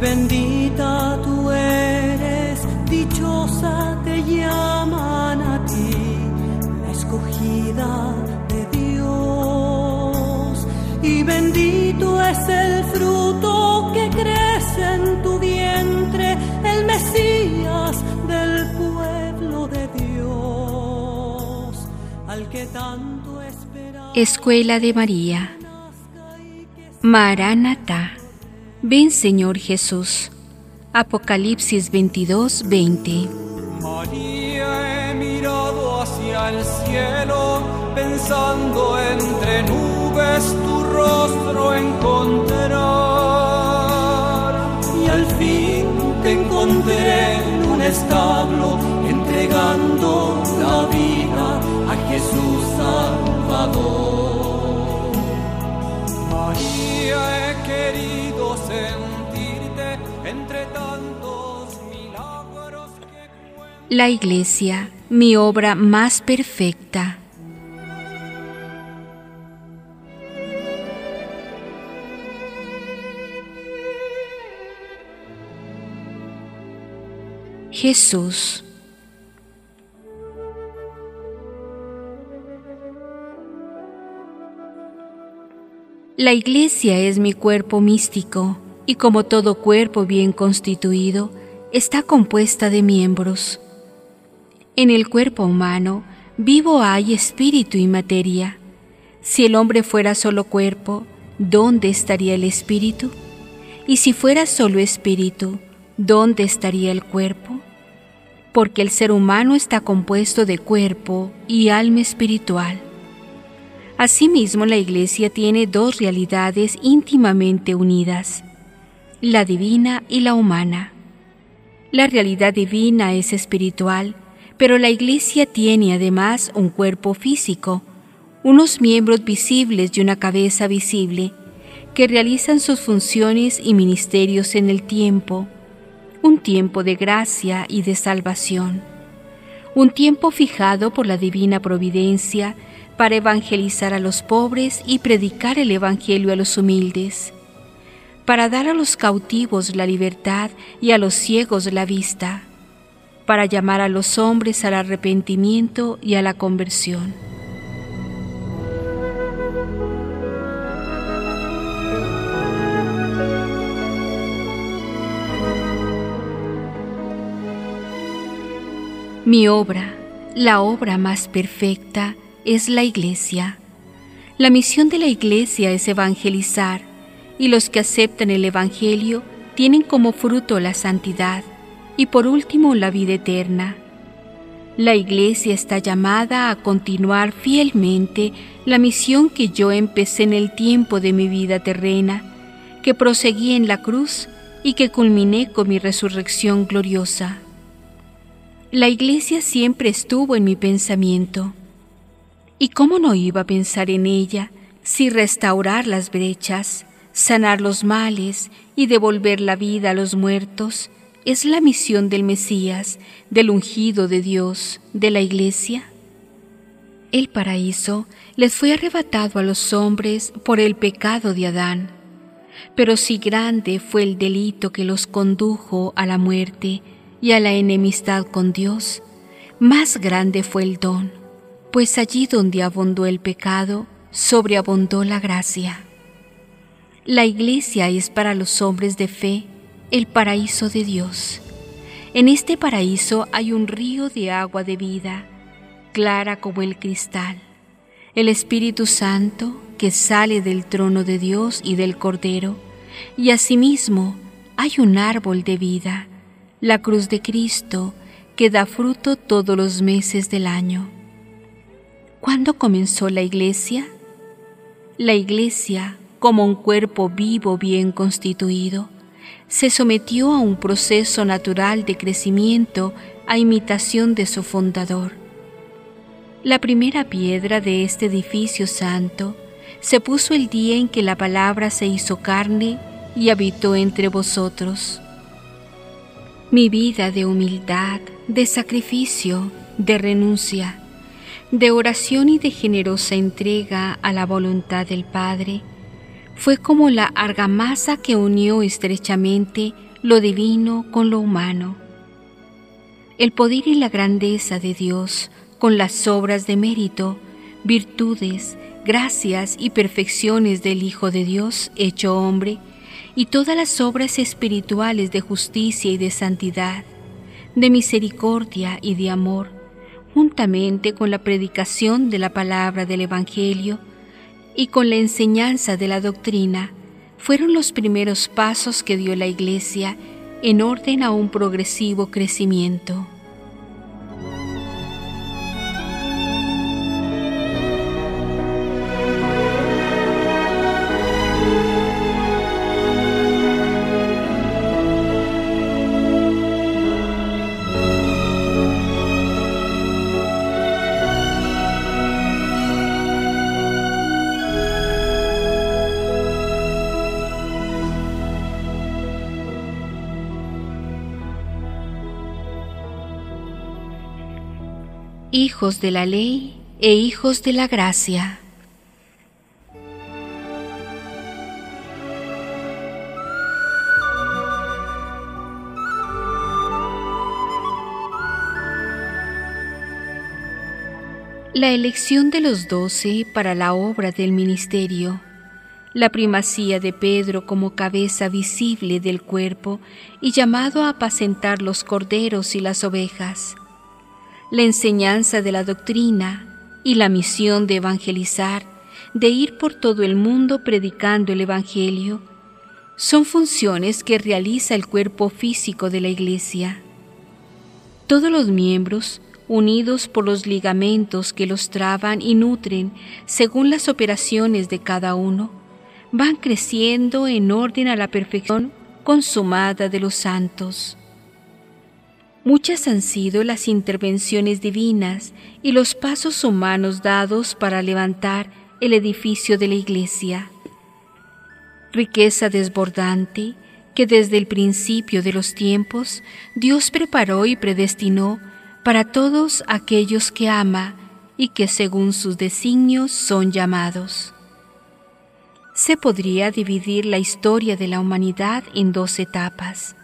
bendita tú eres, dichosa te llaman a ti, la escogida de Dios. Y bendito es el fruto que crece en tu vientre, el Mesías del pueblo de Dios, al que tanto espera. Escuela de María. Maranatá. Ven Señor Jesús. Apocalipsis 22, 20. María, he mirado hacia el cielo, pensando entre nubes tu rostro encontrar. y al fin te encontré en un establo entregando la vida a Jesús Salvador. María, he querido La Iglesia, mi obra más perfecta. Jesús. La iglesia es mi cuerpo místico y como todo cuerpo bien constituido, está compuesta de miembros. En el cuerpo humano, vivo hay espíritu y materia. Si el hombre fuera solo cuerpo, ¿dónde estaría el espíritu? Y si fuera solo espíritu, ¿dónde estaría el cuerpo? Porque el ser humano está compuesto de cuerpo y alma espiritual. Asimismo, la Iglesia tiene dos realidades íntimamente unidas, la divina y la humana. La realidad divina es espiritual, pero la Iglesia tiene además un cuerpo físico, unos miembros visibles y una cabeza visible, que realizan sus funciones y ministerios en el tiempo, un tiempo de gracia y de salvación, un tiempo fijado por la divina providencia para evangelizar a los pobres y predicar el Evangelio a los humildes, para dar a los cautivos la libertad y a los ciegos la vista, para llamar a los hombres al arrepentimiento y a la conversión. Mi obra, la obra más perfecta, es la Iglesia. La misión de la Iglesia es evangelizar, y los que aceptan el Evangelio tienen como fruto la santidad y por último la vida eterna. La Iglesia está llamada a continuar fielmente la misión que yo empecé en el tiempo de mi vida terrena, que proseguí en la cruz y que culminé con mi resurrección gloriosa. La Iglesia siempre estuvo en mi pensamiento. ¿Y cómo no iba a pensar en ella si restaurar las brechas, sanar los males y devolver la vida a los muertos es la misión del Mesías, del ungido de Dios, de la Iglesia? El paraíso les fue arrebatado a los hombres por el pecado de Adán, pero si grande fue el delito que los condujo a la muerte y a la enemistad con Dios, más grande fue el don, pues allí donde abundó el pecado, sobreabundó la gracia. La iglesia es para los hombres de fe el paraíso de Dios. En este paraíso hay un río de agua de vida, clara como el cristal. El Espíritu Santo que sale del trono de Dios y del Cordero, y asimismo hay un árbol de vida, la cruz de Cristo, que da fruto todos los meses del año. ¿Cuándo comenzó la iglesia? La Iglesia, como un cuerpo vivo bien constituido, se sometió a un proceso natural de crecimiento a imitación de su fundador. La primera piedra de este edificio santo se puso el día en que la palabra se hizo carne y habitó entre vosotros. Mi vida de humildad, de sacrificio, de renuncia, de oración y de generosa entrega a la voluntad del Padre, fue como la argamasa que unió estrechamente lo divino con lo humano. El poder y la grandeza de Dios con las obras de mérito, virtudes, gracias y perfecciones del Hijo de Dios hecho hombre, y todas las obras espirituales de justicia y de santidad, de misericordia y de amor, juntamente con la predicación de la palabra del Evangelio y con la enseñanza de la doctrina, fueron los primeros pasos que dio la Iglesia en orden a un progresivo crecimiento. Hijos de la ley e hijos de la gracia. La elección de los doce para la obra del ministerio, la primacía de Pedro como cabeza visible del cuerpo y llamado a apacentar los corderos y las ovejas, la enseñanza de la doctrina y la misión de evangelizar, de ir por todo el mundo predicando el Evangelio, son funciones que realiza el cuerpo físico de la Iglesia. Todos los miembros, unidos por los ligamentos que los traban y nutren según las operaciones de cada uno, van creciendo en orden a la perfección consumada de los santos. Muchas han sido las intervenciones divinas y los pasos humanos dados para levantar el edificio de la Iglesia. Riqueza desbordante que desde el principio de los tiempos Dios preparó y predestinó para todos aquellos que ama y que según sus designios son llamados. Se podría dividir la historia de la humanidad en dos etapas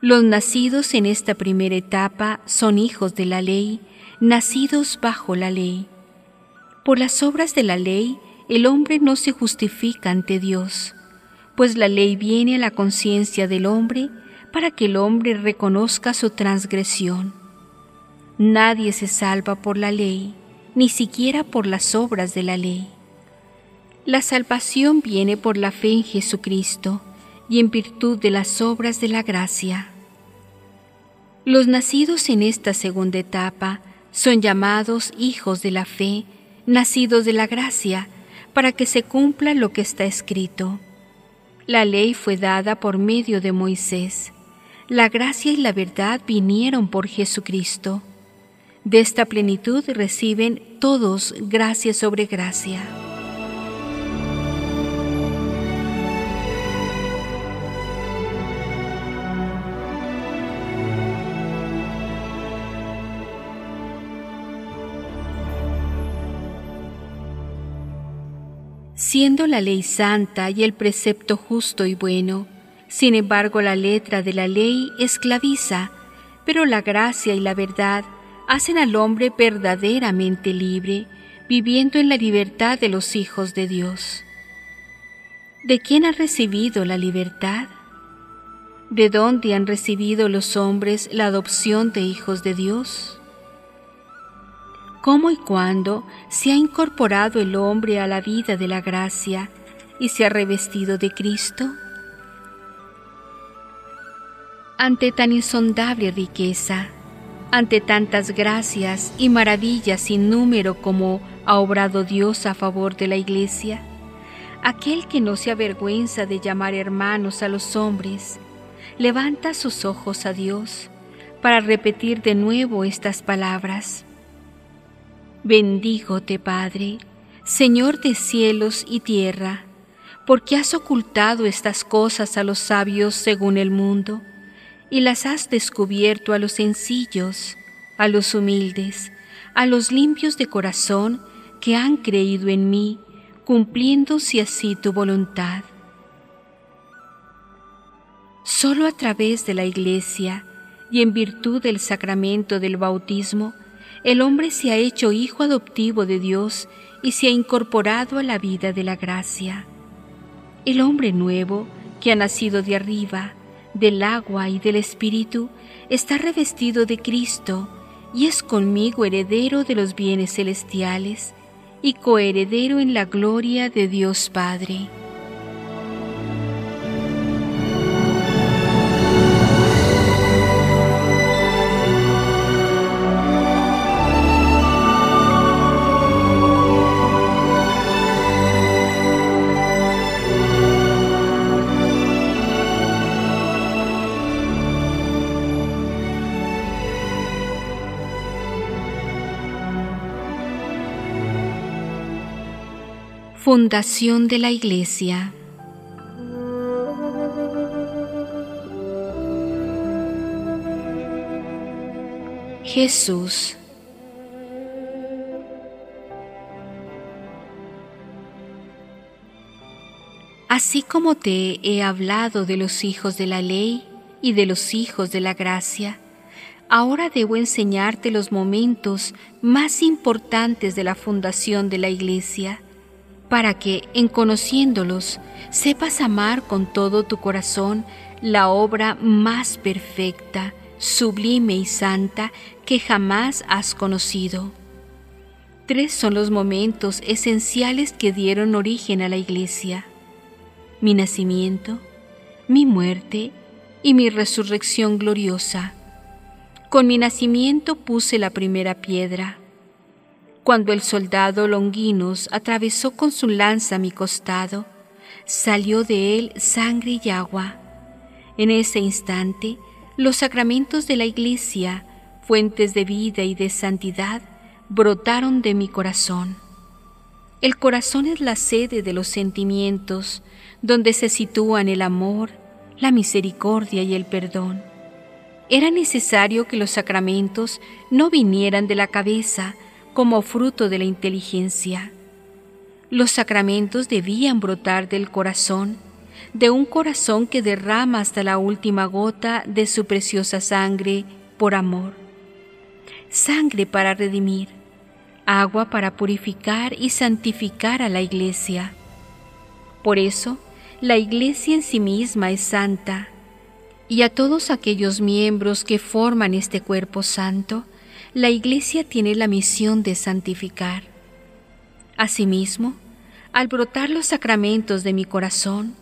los nacidos en esta primera etapa son hijos de la ley, nacidos bajo la ley. Por las obras de la ley, el hombre no se justifica ante Dios, pues la ley viene a la conciencia del hombre para que el hombre reconozca su transgresión. Nadie se salva por la ley, ni siquiera por las obras de la ley. La salvación viene por la fe en Jesucristo, y en virtud de las obras de la gracia. Los nacidos en esta segunda etapa son llamados hijos de la fe, nacidos de la gracia, para que se cumpla lo que está escrito. La ley fue dada por medio de Moisés. La gracia y la verdad vinieron por Jesucristo. De esta plenitud reciben todos gracia sobre gracia. Siendo la ley santa y el precepto justo y bueno. Sin embargo, la letra de la ley esclaviza, pero la gracia y la verdad hacen al hombre verdaderamente libre, viviendo en la libertad de los hijos de Dios. ¿De quién ha recibido la libertad? ¿De dónde han recibido los hombres la adopción de hijos de Dios? Cómo y cuándo se ha incorporado el hombre a la vida de la gracia y se ha revestido de Cristo? Ante tan insondable riqueza, ante tantas gracias y maravillas sin número como ha obrado Dios a favor de la Iglesia, aquel que no se avergüenza de llamar hermanos a los hombres, levanta sus ojos a Dios para repetir de nuevo estas palabras. Bendígote, Padre, Señor de cielos y tierra, porque has ocultado estas cosas a los sabios según el mundo, y las has descubierto a los sencillos, a los humildes, a los limpios de corazón que han creído en mí, cumpliéndose así tu voluntad. Solo a través de la Iglesia y en virtud del sacramento del bautismo, el hombre se ha hecho hijo adoptivo de Dios y se ha incorporado a la vida de la gracia. El hombre nuevo, que ha nacido de arriba, del agua y del Espíritu, está revestido de Cristo y es conmigo heredero de los bienes celestiales y coheredero en la gloria de Dios Padre. Fundación de la Iglesia. Jesús. Así como te he hablado de los hijos de la ley y de los hijos de la gracia, ahora debo enseñarte los momentos más importantes de la fundación de la Iglesia para que, en conociéndolos, sepas amar con todo tu corazón la obra más perfecta, sublime y santa que jamás has conocido. Tres son los momentos esenciales que dieron origen a la Iglesia. Mi nacimiento, mi muerte y mi resurrección gloriosa. Con mi nacimiento puse la primera piedra cuando el soldado Longinos atravesó con su lanza mi costado, salió de él sangre y agua. En ese instante, los sacramentos de la Iglesia, fuentes de vida y de santidad, brotaron de mi corazón. El corazón es la sede de los sentimientos, donde se sitúan el amor, la misericordia y el perdón. Era necesario que los sacramentos no vinieran de la cabeza, como fruto de la inteligencia. Los sacramentos debían brotar del corazón, de un corazón que derrama hasta la última gota de su preciosa sangre por amor. Sangre para redimir, agua para purificar y santificar a la iglesia. Por eso, la iglesia en sí misma es santa, y a todos aquellos miembros que forman este cuerpo santo, la Iglesia tiene la misión de santificar. Asimismo, al brotar los sacramentos de mi corazón,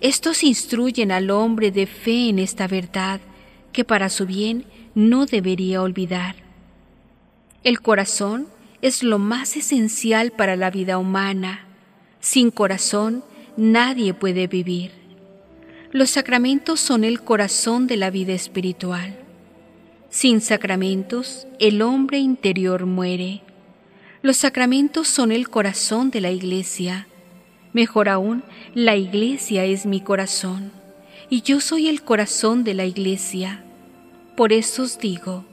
estos instruyen al hombre de fe en esta verdad que para su bien no debería olvidar. El corazón es lo más esencial para la vida humana. Sin corazón nadie puede vivir. Los sacramentos son el corazón de la vida espiritual. Sin sacramentos, el hombre interior muere. Los sacramentos son el corazón de la iglesia. Mejor aún, la iglesia es mi corazón, y yo soy el corazón de la iglesia. Por eso os digo,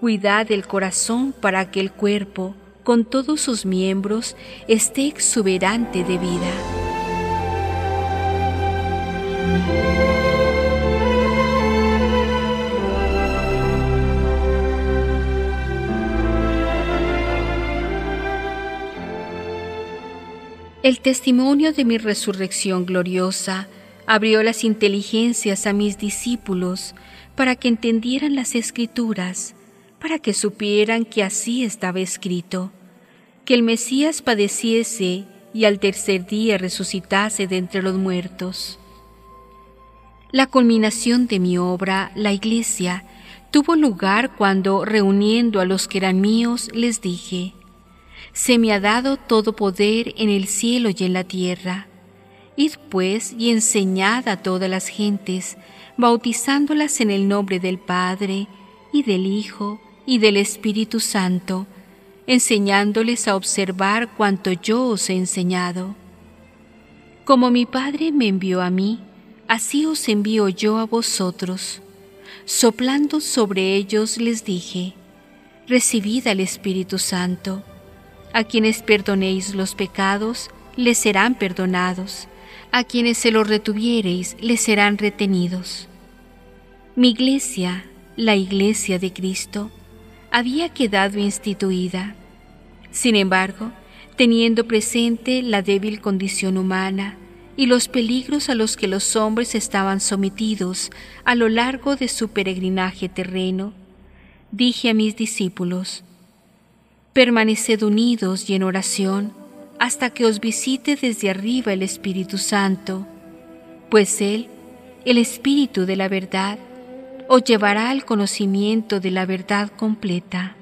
cuidad del corazón para que el cuerpo, con todos sus miembros, esté exuberante de vida. El testimonio de mi resurrección gloriosa abrió las inteligencias a mis discípulos para que entendieran las escrituras, para que supieran que así estaba escrito, que el Mesías padeciese y al tercer día resucitase de entre los muertos. La culminación de mi obra, la Iglesia, tuvo lugar cuando, reuniendo a los que eran míos, les dije, se me ha dado todo poder en el cielo y en la tierra. Id pues y enseñad a todas las gentes, bautizándolas en el nombre del Padre, y del Hijo, y del Espíritu Santo, enseñándoles a observar cuanto yo os he enseñado. Como mi Padre me envió a mí, así os envío yo a vosotros. Soplando sobre ellos les dije, Recibid al Espíritu Santo. A quienes perdonéis los pecados, les serán perdonados. A quienes se los retuviereis, les serán retenidos. Mi iglesia, la iglesia de Cristo, había quedado instituida. Sin embargo, teniendo presente la débil condición humana y los peligros a los que los hombres estaban sometidos a lo largo de su peregrinaje terreno, dije a mis discípulos, permaneced unidos y en oración hasta que os visite desde arriba el Espíritu Santo, pues Él, el Espíritu de la verdad, os llevará al conocimiento de la verdad completa.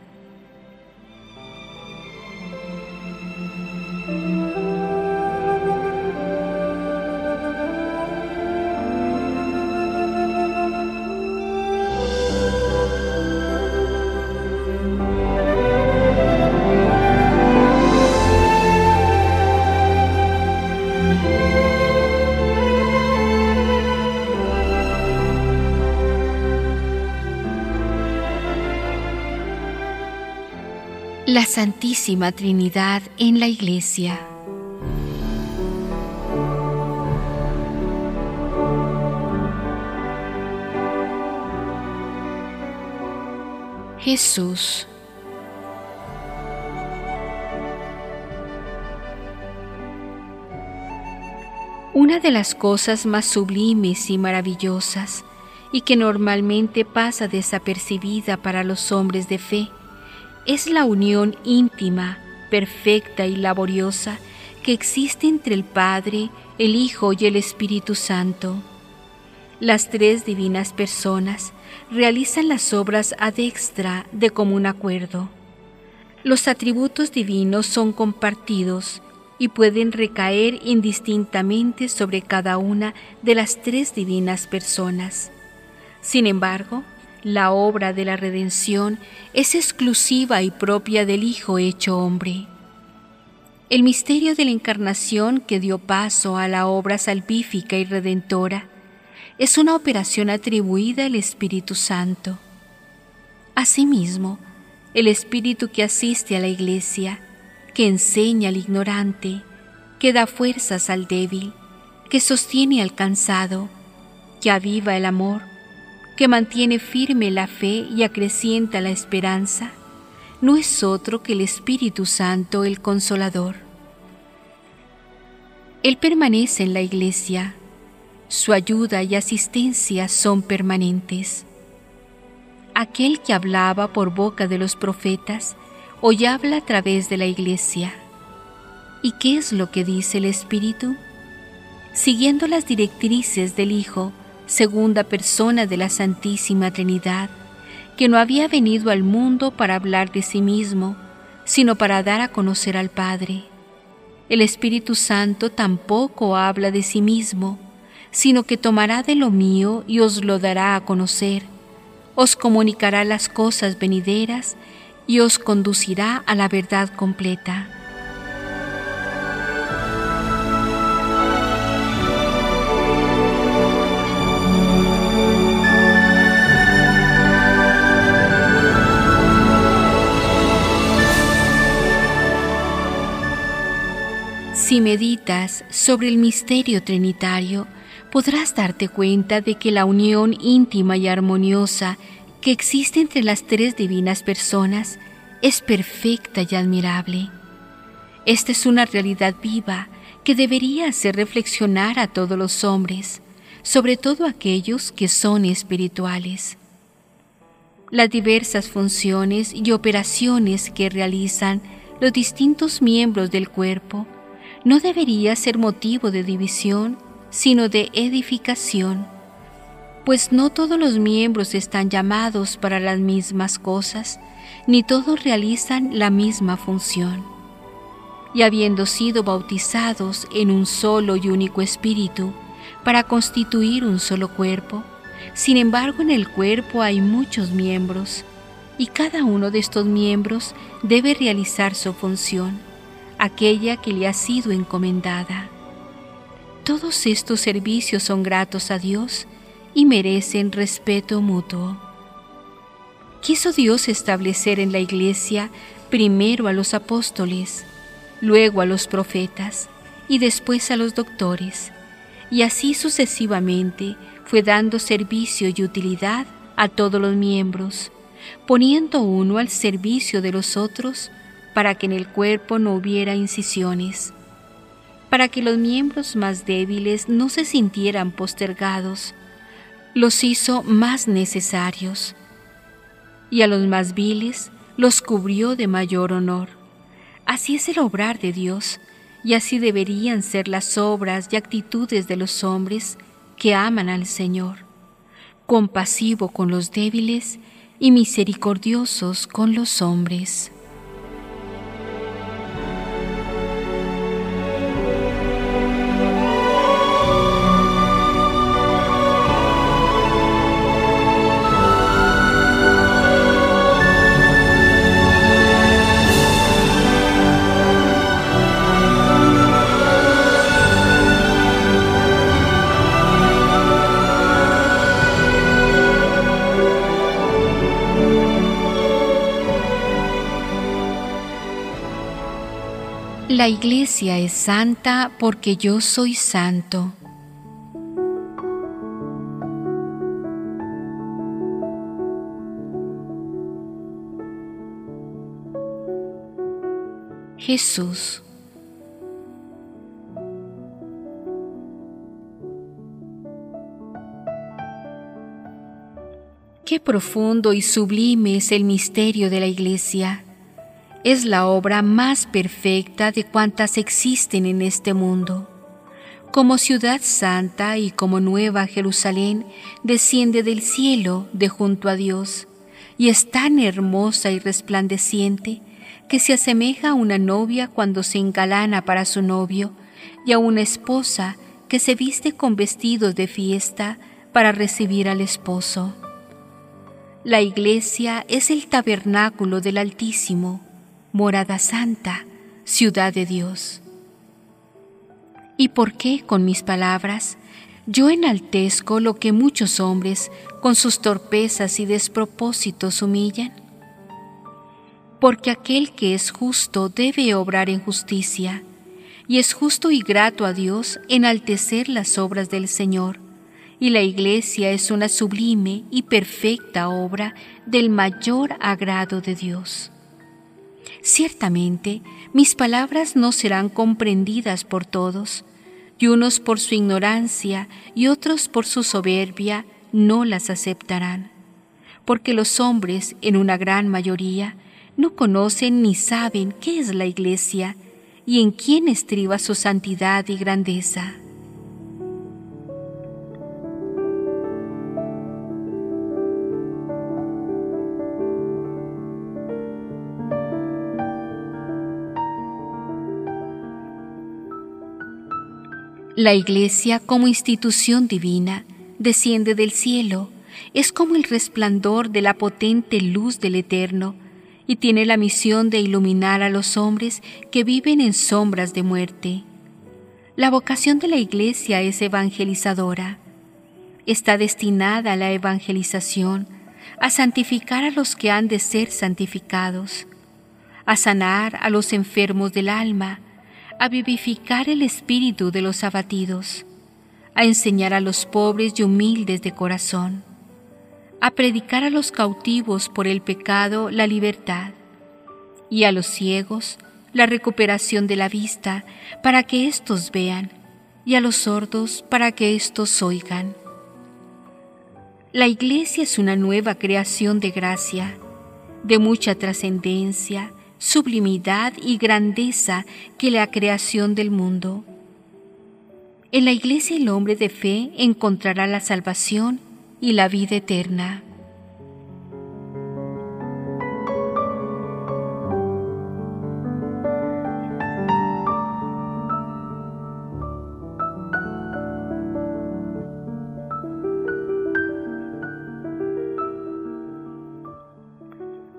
Santísima Trinidad en la Iglesia. Jesús. Una de las cosas más sublimes y maravillosas y que normalmente pasa desapercibida para los hombres de fe es la unión íntima, perfecta y laboriosa que existe entre el Padre, el Hijo y el Espíritu Santo. Las tres divinas personas realizan las obras ad extra de común acuerdo. Los atributos divinos son compartidos y pueden recaer indistintamente sobre cada una de las tres divinas personas. Sin embargo, la obra de la redención es exclusiva y propia del Hijo hecho hombre. El misterio de la encarnación que dio paso a la obra salvífica y redentora es una operación atribuida al Espíritu Santo. Asimismo, el Espíritu que asiste a la Iglesia, que enseña al ignorante, que da fuerzas al débil, que sostiene al cansado, que aviva el amor, que mantiene firme la fe y acrecienta la esperanza, no es otro que el Espíritu Santo el Consolador. Él permanece en la iglesia, su ayuda y asistencia son permanentes. Aquel que hablaba por boca de los profetas, hoy habla a través de la iglesia. ¿Y qué es lo que dice el Espíritu? Siguiendo las directrices del Hijo, segunda persona de la Santísima Trinidad, que no había venido al mundo para hablar de sí mismo, sino para dar a conocer al Padre. El Espíritu Santo tampoco habla de sí mismo, sino que tomará de lo mío y os lo dará a conocer, os comunicará las cosas venideras y os conducirá a la verdad completa. Si meditas sobre el misterio trinitario, podrás darte cuenta de que la unión íntima y armoniosa que existe entre las tres divinas personas es perfecta y admirable. Esta es una realidad viva que debería hacer reflexionar a todos los hombres, sobre todo aquellos que son espirituales. Las diversas funciones y operaciones que realizan los distintos miembros del cuerpo no debería ser motivo de división, sino de edificación, pues no todos los miembros están llamados para las mismas cosas, ni todos realizan la misma función. y habiendo sido bautizados en un solo y único espíritu, para constituir un solo cuerpo, sin embargo en el cuerpo hay muchos miembros, y cada uno de estos miembros debe realizar su función, aquella que le ha sido encomendada. Todos estos servicios son gratos a Dios y merecen respeto mutuo. Quiso Dios establecer en la iglesia primero a los apóstoles, luego a los profetas y después a los doctores, y así sucesivamente fue dando servicio y utilidad a todos los miembros, poniendo uno al servicio de los otros para que en el cuerpo no hubiera incisiones, para que los miembros más débiles no se sintieran postergados, los hizo más necesarios, y a los más viles los cubrió de mayor honor. Así es el obrar de Dios, y así deberían ser las obras y actitudes de los hombres que aman al Señor, compasivo con los débiles y misericordiosos con los hombres. La iglesia es santa porque yo soy santo. Jesús. Qué profundo y sublime es el misterio de la iglesia es la obra más perfecta de cuantas existen en este mundo. Como ciudad santa y como nueva Jerusalén, desciende del cielo de junto a Dios, y es tan hermosa y resplandeciente que se asemeja a una novia cuando se engalana para su novio, y a una esposa que se viste con vestidos de fiesta para recibir al esposo. La iglesia es el tabernáculo del Altísimo, morada santa, ciudad de Dios. ¿Y por qué con mis palabras yo enaltezco lo que muchos hombres con sus torpezas y despropósitos humillan? Porque aquel que es justo debe obrar en justicia, y es justo y grato a Dios enaltecer las obras del Señor, y la iglesia es una sublime y perfecta obra del mayor agrado de Dios. Ciertamente, mis palabras no serán comprendidas por todos, y unos por su ignorancia y otros por su soberbia no las aceptarán, porque los hombres, en una gran mayoría, no conocen ni saben qué es la iglesia y en quién estriba su santidad y grandeza. La Iglesia como institución divina desciende del cielo, es como el resplandor de la potente luz del Eterno, y tiene la misión de iluminar a los hombres que viven en sombras de muerte. La vocación de la Iglesia es evangelizadora. Está destinada a la evangelización, a santificar a los que han de ser santificados, a sanar a los enfermos del alma, a vivificar el espíritu de los abatidos, a enseñar a los pobres y humildes de corazón, a predicar a los cautivos por el pecado la libertad, y a los ciegos la recuperación de la vista para que éstos vean, y a los sordos para que éstos oigan. La iglesia es una nueva creación de gracia, de mucha trascendencia, sublimidad y grandeza que la creación del mundo. En la iglesia el hombre de fe encontrará la salvación y la vida eterna.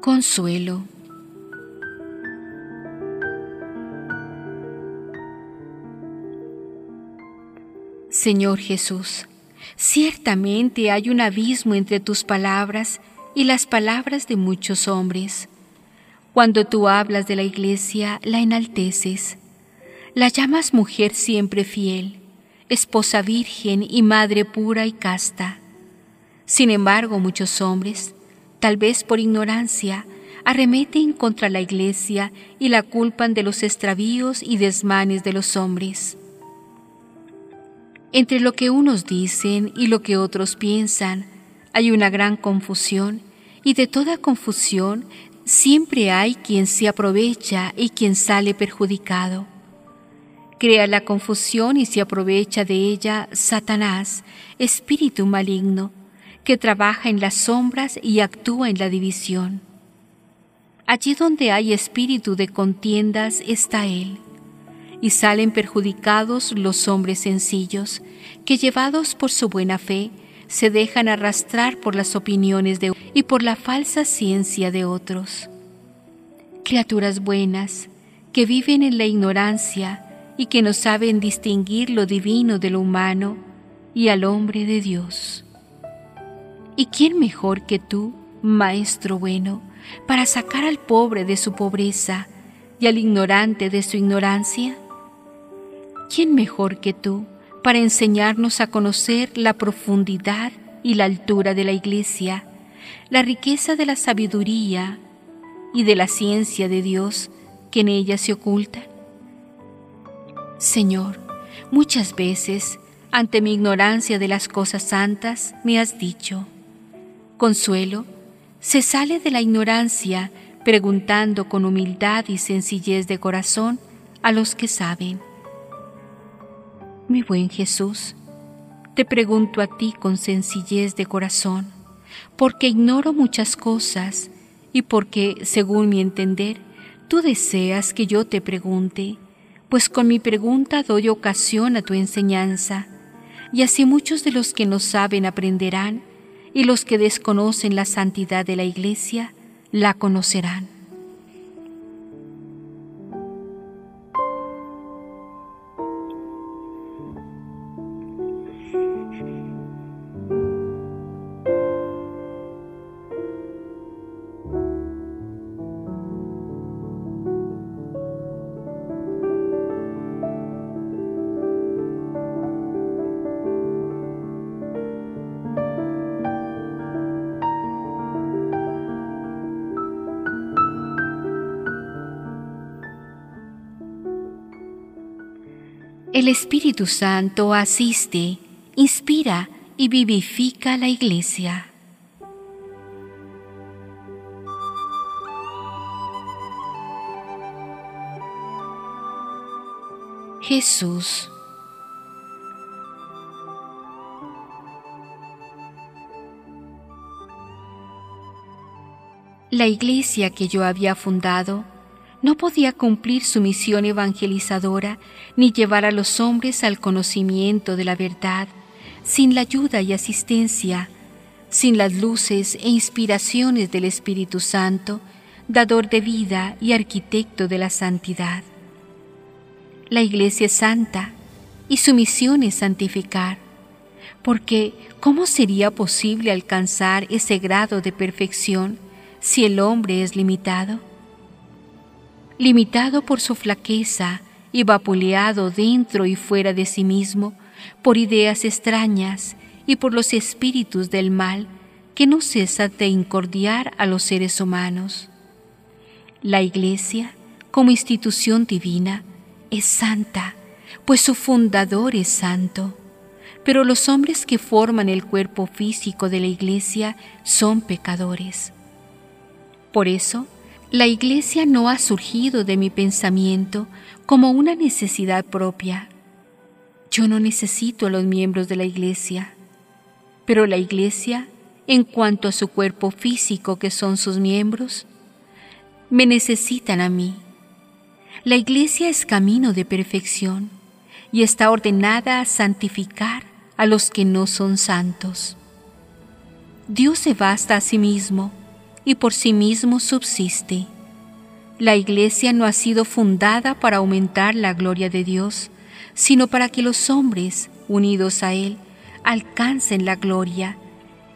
Consuelo Señor Jesús, ciertamente hay un abismo entre tus palabras y las palabras de muchos hombres. Cuando tú hablas de la iglesia, la enalteces. La llamas mujer siempre fiel, esposa virgen y madre pura y casta. Sin embargo, muchos hombres, tal vez por ignorancia, arremeten contra la iglesia y la culpan de los extravíos y desmanes de los hombres. Entre lo que unos dicen y lo que otros piensan, hay una gran confusión, y de toda confusión siempre hay quien se aprovecha y quien sale perjudicado. Crea la confusión y se aprovecha de ella Satanás, espíritu maligno, que trabaja en las sombras y actúa en la división. Allí donde hay espíritu de contiendas está Él, y salen perjudicados los hombres sencillos, que llevados por su buena fe, se dejan arrastrar por las opiniones de y por la falsa ciencia de otros. Criaturas buenas, que viven en la ignorancia y que no saben distinguir lo divino de lo humano y al hombre de Dios. ¿Y quién mejor que tú, Maestro bueno, para sacar al pobre de su pobreza y al ignorante de su ignorancia? ¿Quién mejor que tú para enseñarnos a conocer la profundidad y la altura de la Iglesia, la riqueza de la sabiduría y de la ciencia de Dios que en ella se oculta? Señor, muchas veces, ante mi ignorancia de las cosas santas, me has dicho, Consuelo, se sale de la ignorancia preguntando con humildad y sencillez de corazón a los que saben. Mi buen Jesús, te pregunto a ti con sencillez de corazón, porque ignoro muchas cosas y porque, según mi entender, tú deseas que yo te pregunte, pues con mi pregunta doy ocasión a tu enseñanza, y así muchos de los que no saben aprenderán y los que desconocen la santidad de la Iglesia la conocerán. El Espíritu Santo asiste, inspira y vivifica la Iglesia. Jesús. La iglesia que yo había fundado no podía cumplir su misión evangelizadora ni llevar a los hombres al conocimiento de la verdad sin la ayuda y asistencia, sin las luces e inspiraciones del Espíritu Santo, dador de vida y arquitecto de la santidad. La Iglesia es santa y su misión es santificar, porque ¿cómo sería posible alcanzar ese grado de perfección si el hombre es limitado? Limitado por su flaqueza y vapuleado dentro y fuera de sí mismo por ideas extrañas y por los espíritus del mal que no cesan de incordiar a los seres humanos. La Iglesia, como institución divina, es santa, pues su fundador es santo. Pero los hombres que forman el cuerpo físico de la Iglesia son pecadores. Por eso, la iglesia no ha surgido de mi pensamiento como una necesidad propia. Yo no necesito a los miembros de la iglesia, pero la iglesia, en cuanto a su cuerpo físico que son sus miembros, me necesitan a mí. La iglesia es camino de perfección y está ordenada a santificar a los que no son santos. Dios se basta a sí mismo y por sí mismo subsiste. La Iglesia no ha sido fundada para aumentar la gloria de Dios, sino para que los hombres, unidos a Él, alcancen la gloria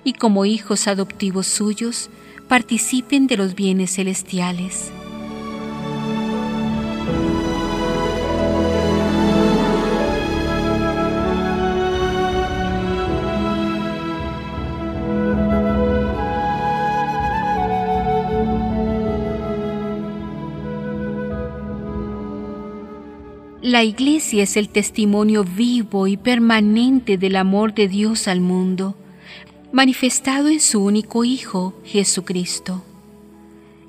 y como hijos adoptivos suyos, participen de los bienes celestiales. La iglesia es el testimonio vivo y permanente del amor de Dios al mundo, manifestado en su único Hijo, Jesucristo.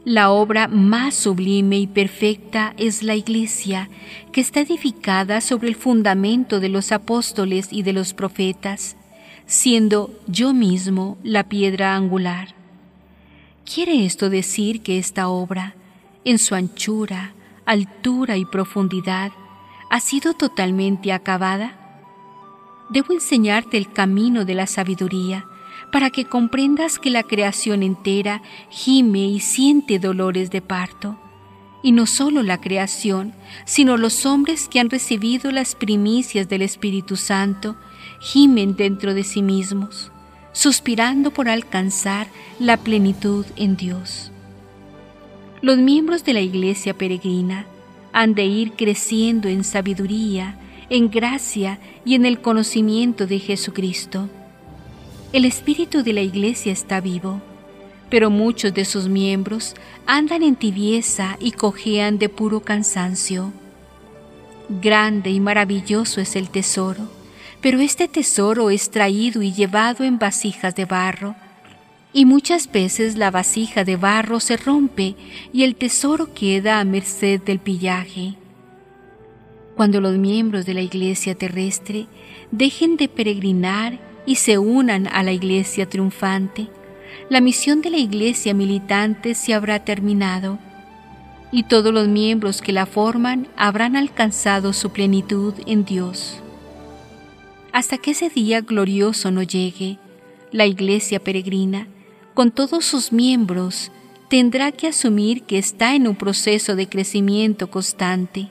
La obra más sublime y perfecta es la iglesia, que está edificada sobre el fundamento de los apóstoles y de los profetas, siendo yo mismo la piedra angular. ¿Quiere esto decir que esta obra, en su anchura, altura y profundidad, ha sido totalmente acabada? Debo enseñarte el camino de la sabiduría para que comprendas que la creación entera gime y siente dolores de parto. Y no solo la creación, sino los hombres que han recibido las primicias del Espíritu Santo gimen dentro de sí mismos, suspirando por alcanzar la plenitud en Dios. Los miembros de la Iglesia peregrina han de ir creciendo en sabiduría, en gracia y en el conocimiento de Jesucristo. El espíritu de la Iglesia está vivo, pero muchos de sus miembros andan en tibieza y cojean de puro cansancio. Grande y maravilloso es el tesoro, pero este tesoro es traído y llevado en vasijas de barro, y muchas veces la vasija de barro se rompe y el tesoro queda a merced del pillaje. Cuando los miembros de la iglesia terrestre dejen de peregrinar y se unan a la iglesia triunfante, la misión de la iglesia militante se habrá terminado y todos los miembros que la forman habrán alcanzado su plenitud en Dios. Hasta que ese día glorioso no llegue, la iglesia peregrina con todos sus miembros, tendrá que asumir que está en un proceso de crecimiento constante,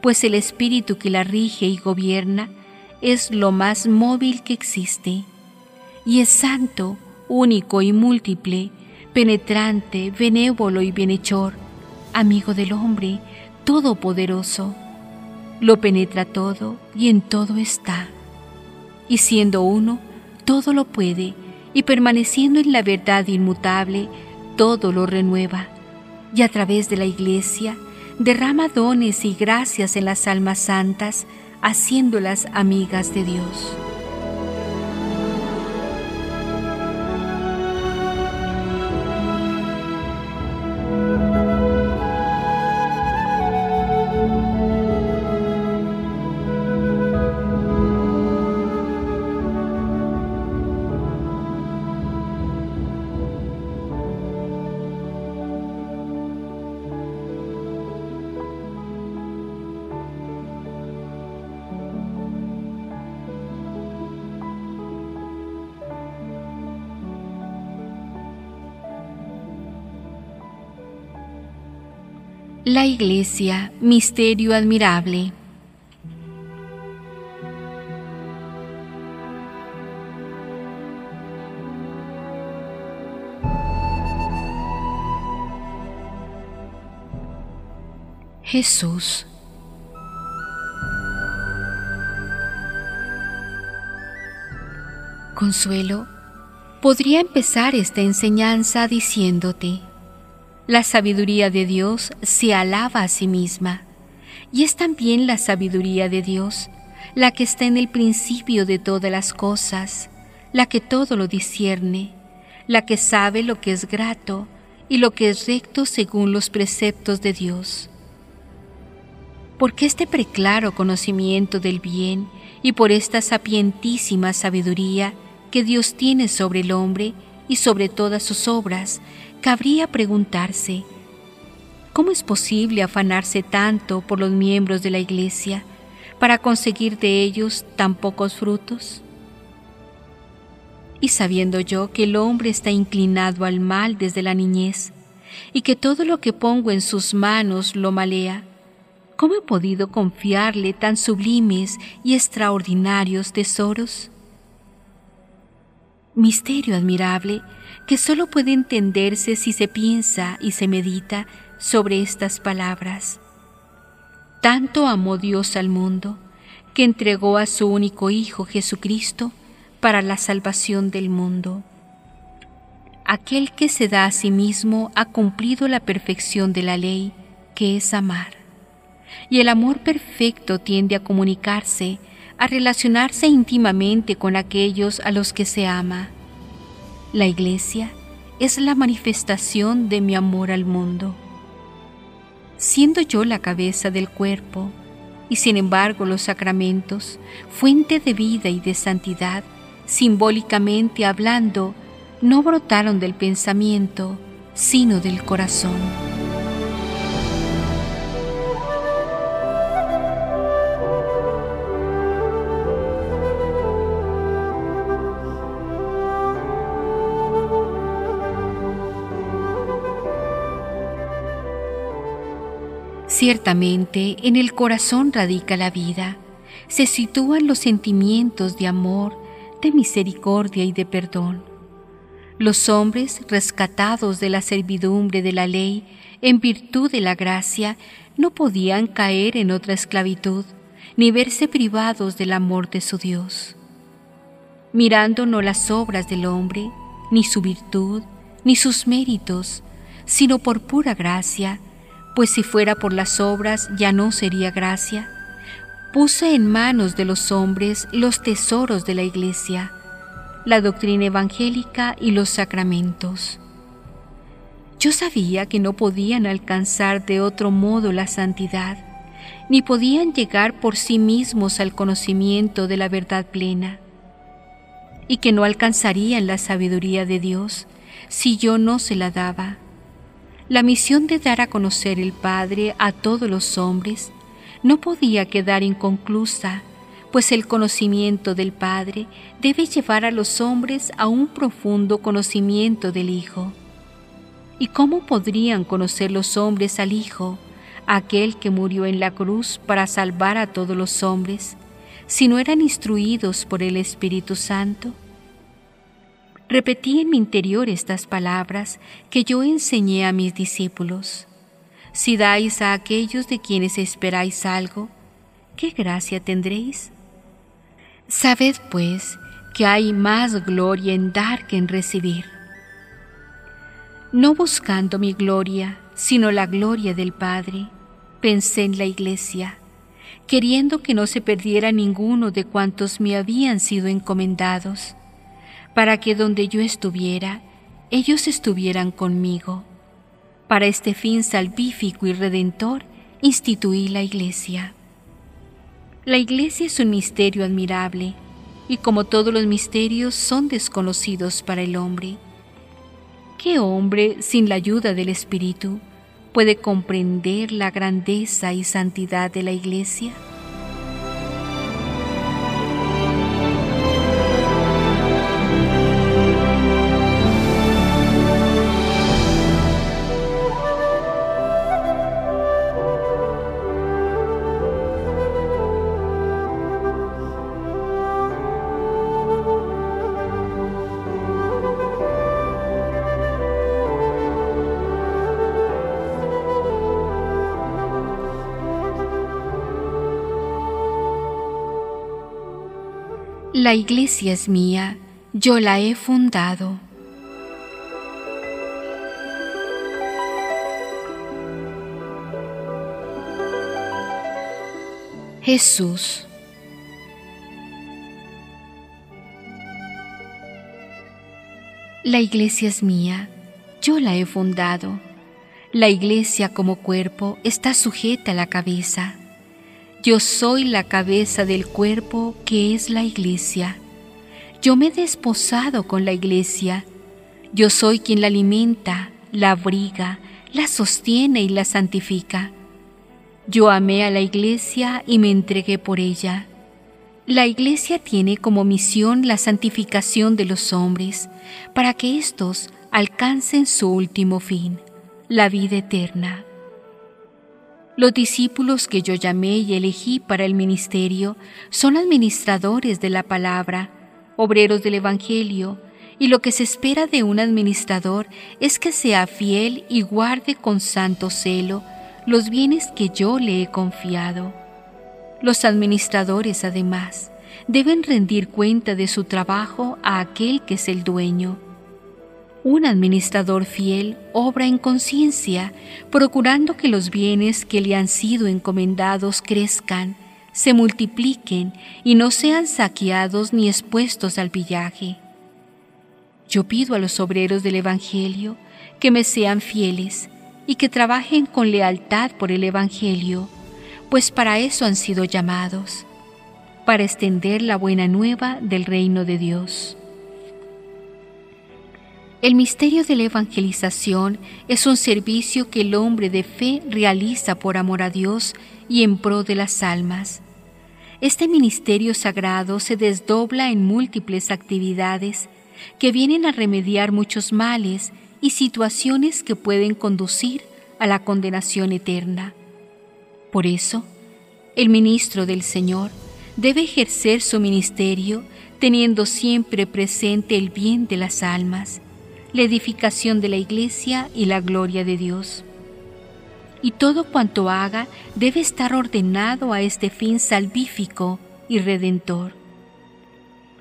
pues el espíritu que la rige y gobierna es lo más móvil que existe, y es santo, único y múltiple, penetrante, benévolo y bienhechor, amigo del hombre, todopoderoso. Lo penetra todo y en todo está. Y siendo uno, todo lo puede, y permaneciendo en la verdad inmutable, todo lo renueva, y a través de la Iglesia derrama dones y gracias en las almas santas, haciéndolas amigas de Dios. La Iglesia, misterio admirable. Jesús. Consuelo, podría empezar esta enseñanza diciéndote, la sabiduría de Dios se alaba a sí misma, y es también la sabiduría de Dios la que está en el principio de todas las cosas, la que todo lo discierne, la que sabe lo que es grato y lo que es recto según los preceptos de Dios. Porque este preclaro conocimiento del bien y por esta sapientísima sabiduría que Dios tiene sobre el hombre y sobre todas sus obras, cabría preguntarse, ¿cómo es posible afanarse tanto por los miembros de la Iglesia para conseguir de ellos tan pocos frutos? Y sabiendo yo que el hombre está inclinado al mal desde la niñez, y que todo lo que pongo en sus manos lo malea, ¿cómo he podido confiarle tan sublimes y extraordinarios tesoros? Misterio admirable que solo puede entenderse si se piensa y se medita sobre estas palabras. Tanto amó Dios al mundo, que entregó a su único Hijo Jesucristo para la salvación del mundo. Aquel que se da a sí mismo ha cumplido la perfección de la ley, que es amar. Y el amor perfecto tiende a comunicarse, a relacionarse íntimamente con aquellos a los que se ama. La Iglesia es la manifestación de mi amor al mundo. Siendo yo la cabeza del cuerpo, y sin embargo los sacramentos, fuente de vida y de santidad, simbólicamente hablando, no brotaron del pensamiento, sino del corazón. Ciertamente en el corazón radica la vida, se sitúan los sentimientos de amor, de misericordia y de perdón. Los hombres rescatados de la servidumbre de la ley en virtud de la gracia no podían caer en otra esclavitud ni verse privados del amor de su Dios. Mirando no las obras del hombre, ni su virtud, ni sus méritos, sino por pura gracia, pues si fuera por las obras ya no sería gracia, puse en manos de los hombres los tesoros de la Iglesia, la doctrina evangélica y los sacramentos. Yo sabía que no podían alcanzar de otro modo la santidad, ni podían llegar por sí mismos al conocimiento de la verdad plena, y que no alcanzarían la sabiduría de Dios si yo no se la daba. La misión de dar a conocer el Padre a todos los hombres no podía quedar inconclusa, pues el conocimiento del Padre debe llevar a los hombres a un profundo conocimiento del Hijo. ¿Y cómo podrían conocer los hombres al Hijo, aquel que murió en la cruz para salvar a todos los hombres, si no eran instruidos por el Espíritu Santo? Repetí en mi interior estas palabras que yo enseñé a mis discípulos. Si dais a aquellos de quienes esperáis algo, ¿qué gracia tendréis? Sabed pues que hay más gloria en dar que en recibir. No buscando mi gloria, sino la gloria del Padre, pensé en la iglesia, queriendo que no se perdiera ninguno de cuantos me habían sido encomendados, para que donde yo estuviera, ellos estuvieran conmigo para este fin salvífico y redentor, instituí la Iglesia. La Iglesia es un misterio admirable, y como todos los misterios son desconocidos para el hombre. ¿Qué hombre, sin la ayuda del Espíritu, puede comprender la grandeza y santidad de la Iglesia? La iglesia es mía, yo la he fundado. Jesús. La iglesia es mía, yo la he fundado. La iglesia como cuerpo está sujeta a la cabeza. Yo soy la cabeza del cuerpo que es la iglesia. Yo me he desposado con la iglesia. Yo soy quien la alimenta, la abriga, la sostiene y la santifica. Yo amé a la iglesia y me entregué por ella. La Iglesia tiene como misión la santificación de los hombres para que éstos alcancen su último fin, la vida eterna. Los discípulos que yo llamé y elegí para el ministerio son administradores de la palabra, obreros del Evangelio, y lo que se espera de un administrador es que sea fiel y guarde con santo celo los bienes que yo le he confiado. Los administradores, además, deben rendir cuenta de su trabajo a aquel que es el dueño. Un administrador fiel obra en conciencia, procurando que los bienes que le han sido encomendados crezcan, se multipliquen y no sean saqueados ni expuestos al pillaje. Yo pido a los obreros del Evangelio que me sean fieles y que trabajen con lealtad por el Evangelio pues para eso han sido llamados, para extender la buena nueva del reino de Dios. El misterio de la evangelización es un servicio que el hombre de fe realiza por amor a Dios y en pro de las almas. Este ministerio sagrado se desdobla en múltiples actividades que vienen a remediar muchos males y situaciones que pueden conducir a la condenación eterna. Por eso, el ministro del Señor debe ejercer su ministerio teniendo siempre presente el bien de las almas, la edificación de la iglesia y la gloria de Dios. Y todo cuanto haga debe estar ordenado a este fin salvífico y redentor.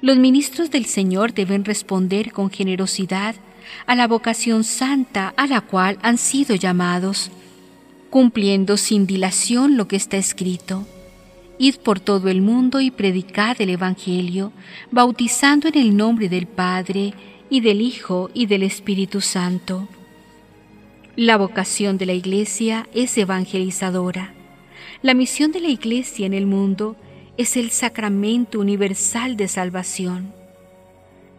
Los ministros del Señor deben responder con generosidad a la vocación santa a la cual han sido llamados cumpliendo sin dilación lo que está escrito. Id por todo el mundo y predicad el Evangelio, bautizando en el nombre del Padre, y del Hijo, y del Espíritu Santo. La vocación de la Iglesia es evangelizadora. La misión de la Iglesia en el mundo es el sacramento universal de salvación.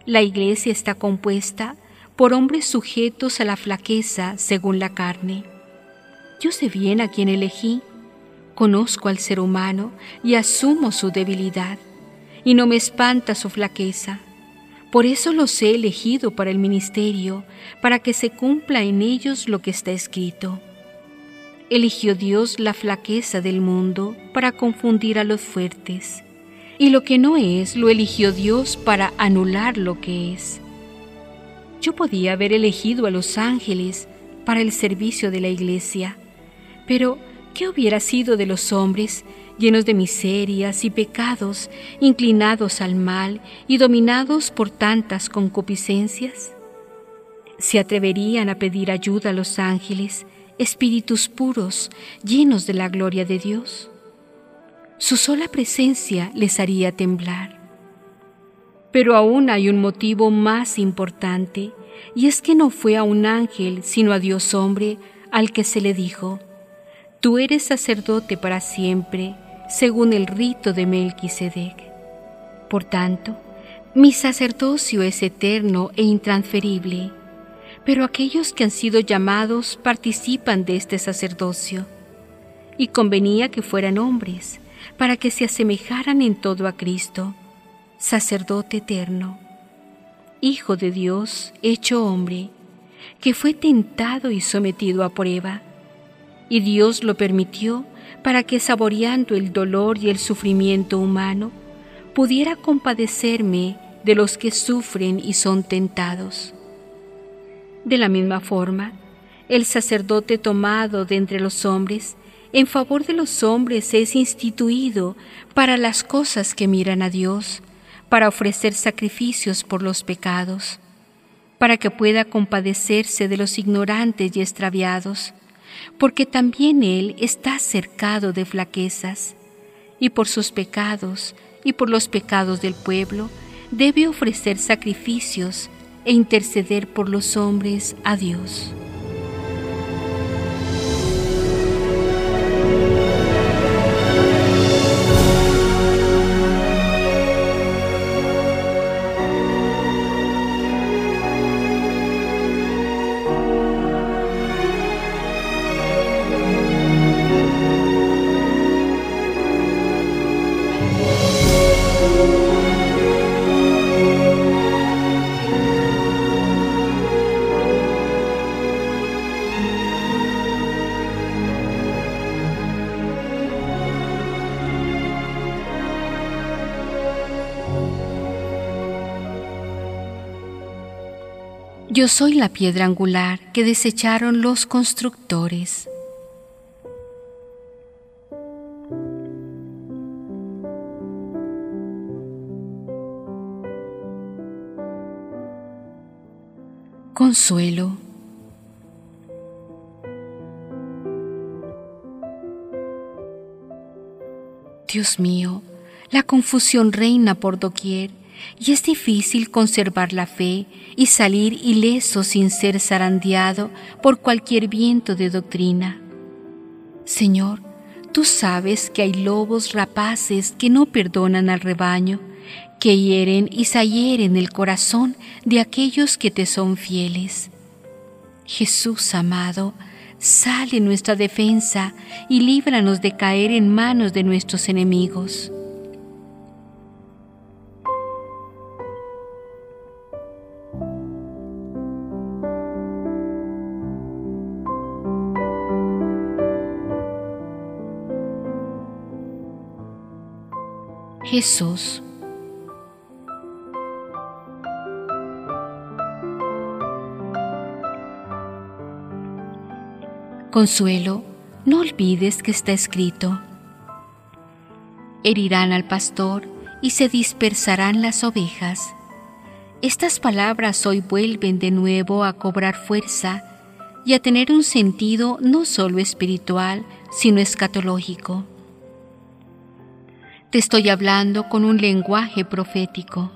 La Iglesia está compuesta por hombres sujetos a la flaqueza según la carne yo sé bien a quién elegí, conozco al ser humano y asumo su debilidad, y no me espanta su flaqueza. Por eso los he elegido para el ministerio, para que se cumpla en ellos lo que está escrito. Eligió Dios la flaqueza del mundo para confundir a los fuertes, y lo que no es lo eligió Dios para anular lo que es. Yo podía haber elegido a los ángeles para el servicio de la iglesia, pero, ¿qué hubiera sido de los hombres llenos de miserias y pecados, inclinados al mal y dominados por tantas concupiscencias? ¿Se atreverían a pedir ayuda a los ángeles, espíritus puros, llenos de la gloria de Dios? Su sola presencia les haría temblar. Pero aún hay un motivo más importante, y es que no fue a un ángel, sino a Dios hombre, al que se le dijo, Tú eres sacerdote para siempre, según el rito de Melquisedec. Por tanto, mi sacerdocio es eterno e intransferible, pero aquellos que han sido llamados participan de este sacerdocio. Y convenía que fueran hombres, para que se asemejaran en todo a Cristo, sacerdote eterno, Hijo de Dios hecho hombre, que fue tentado y sometido a prueba y Dios lo permitió para que saboreando el dolor y el sufrimiento humano, pudiera compadecerme de los que sufren y son tentados. De la misma forma, el sacerdote tomado de entre los hombres, en favor de los hombres es instituido para las cosas que miran a Dios, para ofrecer sacrificios por los pecados, para que pueda compadecerse de los ignorantes y extraviados, porque también Él está cercado de flaquezas, y por sus pecados y por los pecados del pueblo debe ofrecer sacrificios e interceder por los hombres a Dios. Soy la piedra angular que desecharon los constructores. Consuelo. Dios mío, la confusión reina por doquier y es difícil conservar la fe y salir ileso sin ser zarandeado por cualquier viento de doctrina. Señor, tú sabes que hay lobos rapaces que no perdonan al rebaño, que hieren y sahieren el corazón de aquellos que te son fieles. Jesús amado, sale nuestra defensa y líbranos de caer en manos de nuestros enemigos. Jesús. Consuelo, no olvides que está escrito. Herirán al pastor y se dispersarán las ovejas. Estas palabras hoy vuelven de nuevo a cobrar fuerza y a tener un sentido no solo espiritual, sino escatológico. Te estoy hablando con un lenguaje profético.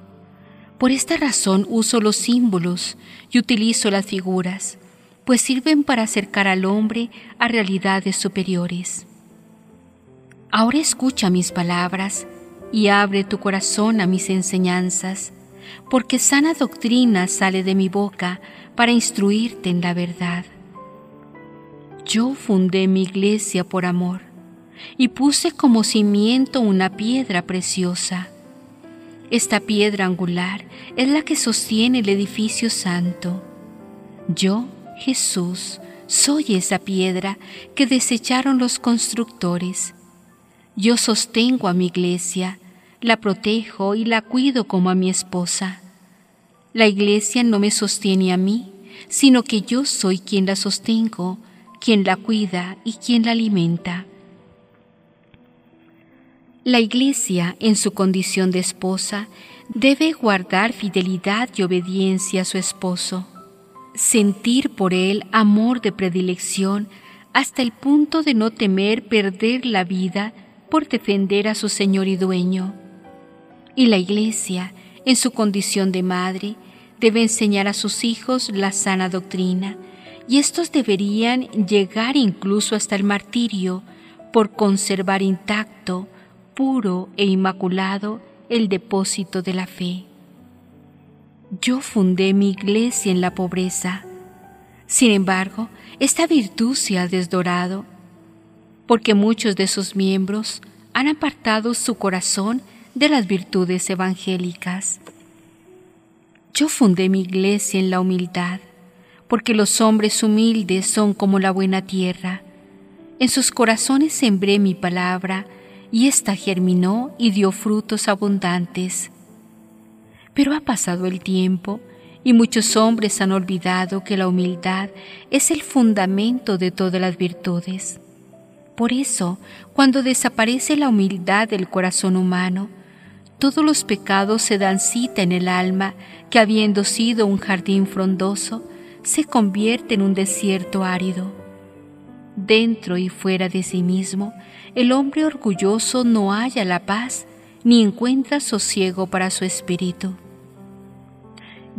Por esta razón uso los símbolos y utilizo las figuras, pues sirven para acercar al hombre a realidades superiores. Ahora escucha mis palabras y abre tu corazón a mis enseñanzas, porque sana doctrina sale de mi boca para instruirte en la verdad. Yo fundé mi iglesia por amor y puse como cimiento una piedra preciosa. Esta piedra angular es la que sostiene el edificio santo. Yo, Jesús, soy esa piedra que desecharon los constructores. Yo sostengo a mi iglesia, la protejo y la cuido como a mi esposa. La iglesia no me sostiene a mí, sino que yo soy quien la sostengo, quien la cuida y quien la alimenta. La Iglesia, en su condición de esposa, debe guardar fidelidad y obediencia a su esposo, sentir por él amor de predilección hasta el punto de no temer perder la vida por defender a su Señor y dueño. Y la Iglesia, en su condición de madre, debe enseñar a sus hijos la sana doctrina, y estos deberían llegar incluso hasta el martirio por conservar intacto puro e inmaculado el depósito de la fe. Yo fundé mi iglesia en la pobreza. Sin embargo, esta virtud se ha desdorado, porque muchos de sus miembros han apartado su corazón de las virtudes evangélicas. Yo fundé mi iglesia en la humildad, porque los hombres humildes son como la buena tierra. En sus corazones sembré mi palabra, y ésta germinó y dio frutos abundantes. Pero ha pasado el tiempo y muchos hombres han olvidado que la humildad es el fundamento de todas las virtudes. Por eso, cuando desaparece la humildad del corazón humano, todos los pecados se dan cita en el alma que habiendo sido un jardín frondoso, se convierte en un desierto árido. Dentro y fuera de sí mismo, el hombre orgulloso no halla la paz ni encuentra sosiego para su espíritu.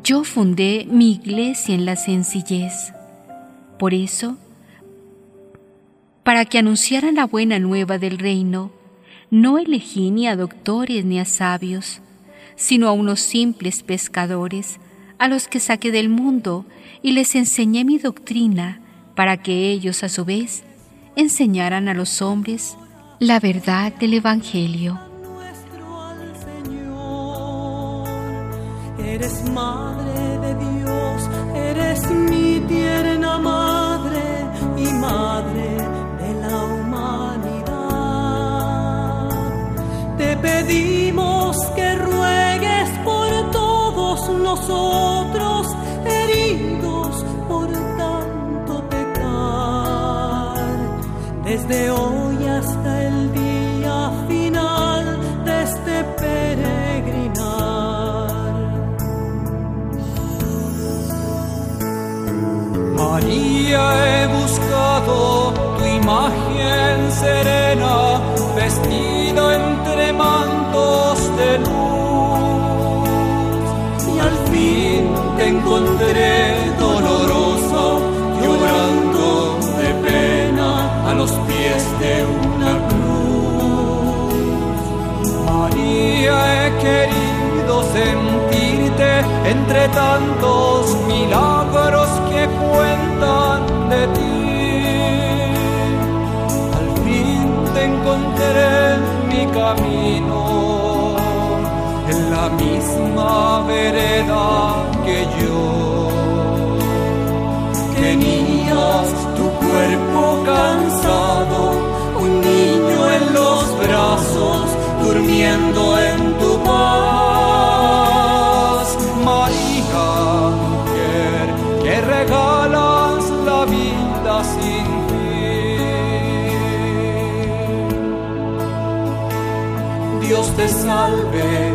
Yo fundé mi iglesia en la sencillez. Por eso, para que anunciaran la buena nueva del reino, no elegí ni a doctores ni a sabios, sino a unos simples pescadores, a los que saqué del mundo y les enseñé mi doctrina, para que ellos a su vez enseñaran a los hombres la verdad del Evangelio. Eres madre de Dios, eres mi tierna madre y madre de la humanidad. Te pedimos que ruegues por todos nosotros, heridos por tanto pecar. Desde hoy hasta el imagen serena, vestida entre mantos de luz. Y al fin te encontré dolorosa, llorando de pena a los pies de una cruz. María, he querido sentirte entre tantos milagros que cuentan camino, en la misma vereda que yo. Tenías tu cuerpo cansado, un niño en los brazos, durmiendo en tu paz. Te salve